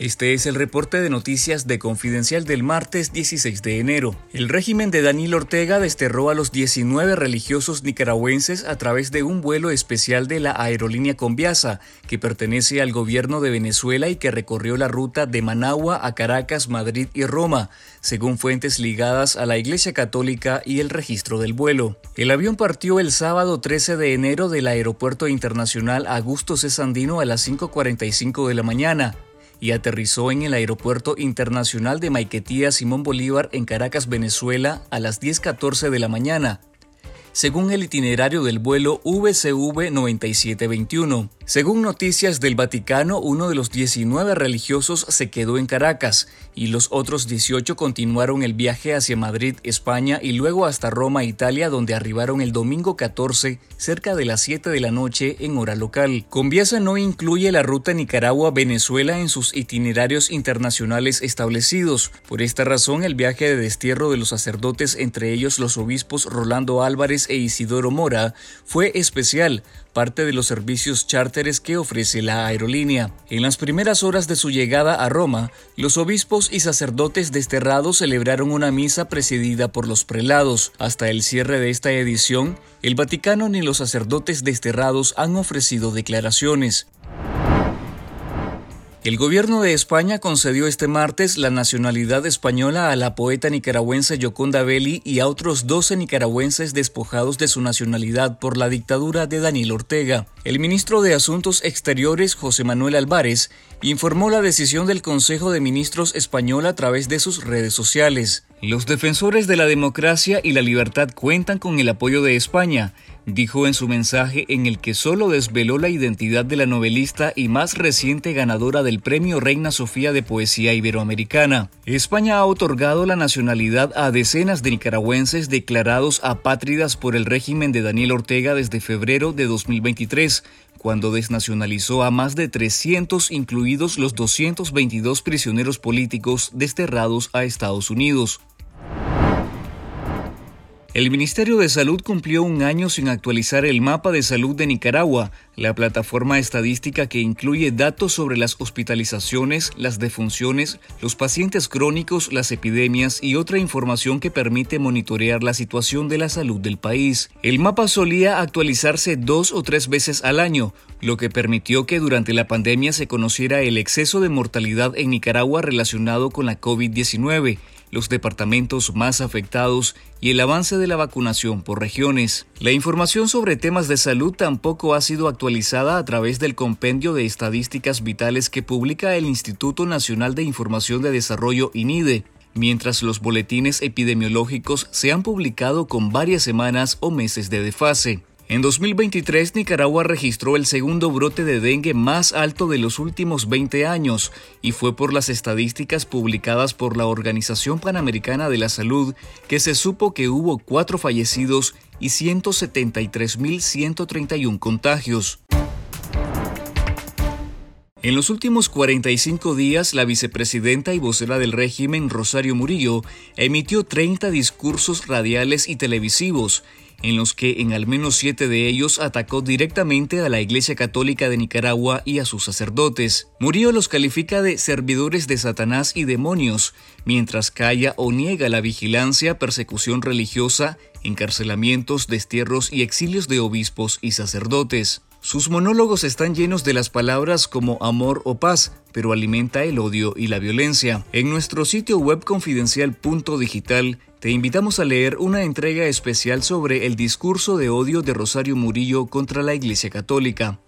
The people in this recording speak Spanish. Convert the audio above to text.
Este es el reporte de noticias de Confidencial del martes 16 de enero. El régimen de Daniel Ortega desterró a los 19 religiosos nicaragüenses a través de un vuelo especial de la aerolínea Conviasa, que pertenece al gobierno de Venezuela y que recorrió la ruta de Managua a Caracas, Madrid y Roma, según fuentes ligadas a la Iglesia Católica y el registro del vuelo. El avión partió el sábado 13 de enero del Aeropuerto Internacional Augusto C. Sandino a las 5.45 de la mañana y aterrizó en el Aeropuerto Internacional de Maiquetía Simón Bolívar en Caracas, Venezuela, a las 10.14 de la mañana, según el itinerario del vuelo VCV 9721. Según noticias del Vaticano, uno de los 19 religiosos se quedó en Caracas y los otros 18 continuaron el viaje hacia Madrid, España y luego hasta Roma, Italia, donde arribaron el domingo 14 cerca de las 7 de la noche en hora local. Conviasa no incluye la ruta Nicaragua-Venezuela en sus itinerarios internacionales establecidos. Por esta razón, el viaje de destierro de los sacerdotes, entre ellos los obispos Rolando Álvarez e Isidoro Mora, fue especial, parte de los servicios que ofrece la aerolínea. En las primeras horas de su llegada a Roma, los obispos y sacerdotes desterrados celebraron una misa presidida por los prelados. Hasta el cierre de esta edición, el Vaticano ni los sacerdotes desterrados han ofrecido declaraciones. El gobierno de España concedió este martes la nacionalidad española a la poeta nicaragüense Yoconda Belli y a otros 12 nicaragüenses despojados de su nacionalidad por la dictadura de Daniel Ortega. El ministro de Asuntos Exteriores, José Manuel Álvarez, informó la decisión del Consejo de Ministros español a través de sus redes sociales. Los defensores de la democracia y la libertad cuentan con el apoyo de España dijo en su mensaje en el que solo desveló la identidad de la novelista y más reciente ganadora del Premio Reina Sofía de Poesía Iberoamericana. España ha otorgado la nacionalidad a decenas de nicaragüenses declarados apátridas por el régimen de Daniel Ortega desde febrero de 2023, cuando desnacionalizó a más de 300, incluidos los 222 prisioneros políticos desterrados a Estados Unidos. El Ministerio de Salud cumplió un año sin actualizar el mapa de salud de Nicaragua, la plataforma estadística que incluye datos sobre las hospitalizaciones, las defunciones, los pacientes crónicos, las epidemias y otra información que permite monitorear la situación de la salud del país. El mapa solía actualizarse dos o tres veces al año, lo que permitió que durante la pandemia se conociera el exceso de mortalidad en Nicaragua relacionado con la COVID-19 los departamentos más afectados y el avance de la vacunación por regiones. La información sobre temas de salud tampoco ha sido actualizada a través del compendio de estadísticas vitales que publica el Instituto Nacional de Información de Desarrollo INIDE mientras los boletines epidemiológicos se han publicado con varias semanas o meses de desfase. En 2023, Nicaragua registró el segundo brote de dengue más alto de los últimos 20 años y fue por las estadísticas publicadas por la Organización Panamericana de la Salud que se supo que hubo cuatro fallecidos y 173.131 contagios. En los últimos 45 días, la vicepresidenta y vocera del régimen, Rosario Murillo, emitió 30 discursos radiales y televisivos en los que en al menos siete de ellos atacó directamente a la Iglesia Católica de Nicaragua y a sus sacerdotes. Murillo los califica de servidores de Satanás y demonios, mientras calla o niega la vigilancia, persecución religiosa, encarcelamientos, destierros y exilios de obispos y sacerdotes. Sus monólogos están llenos de las palabras como amor o paz, pero alimenta el odio y la violencia. En nuestro sitio web confidencial.digital te invitamos a leer una entrega especial sobre el discurso de odio de Rosario Murillo contra la Iglesia Católica.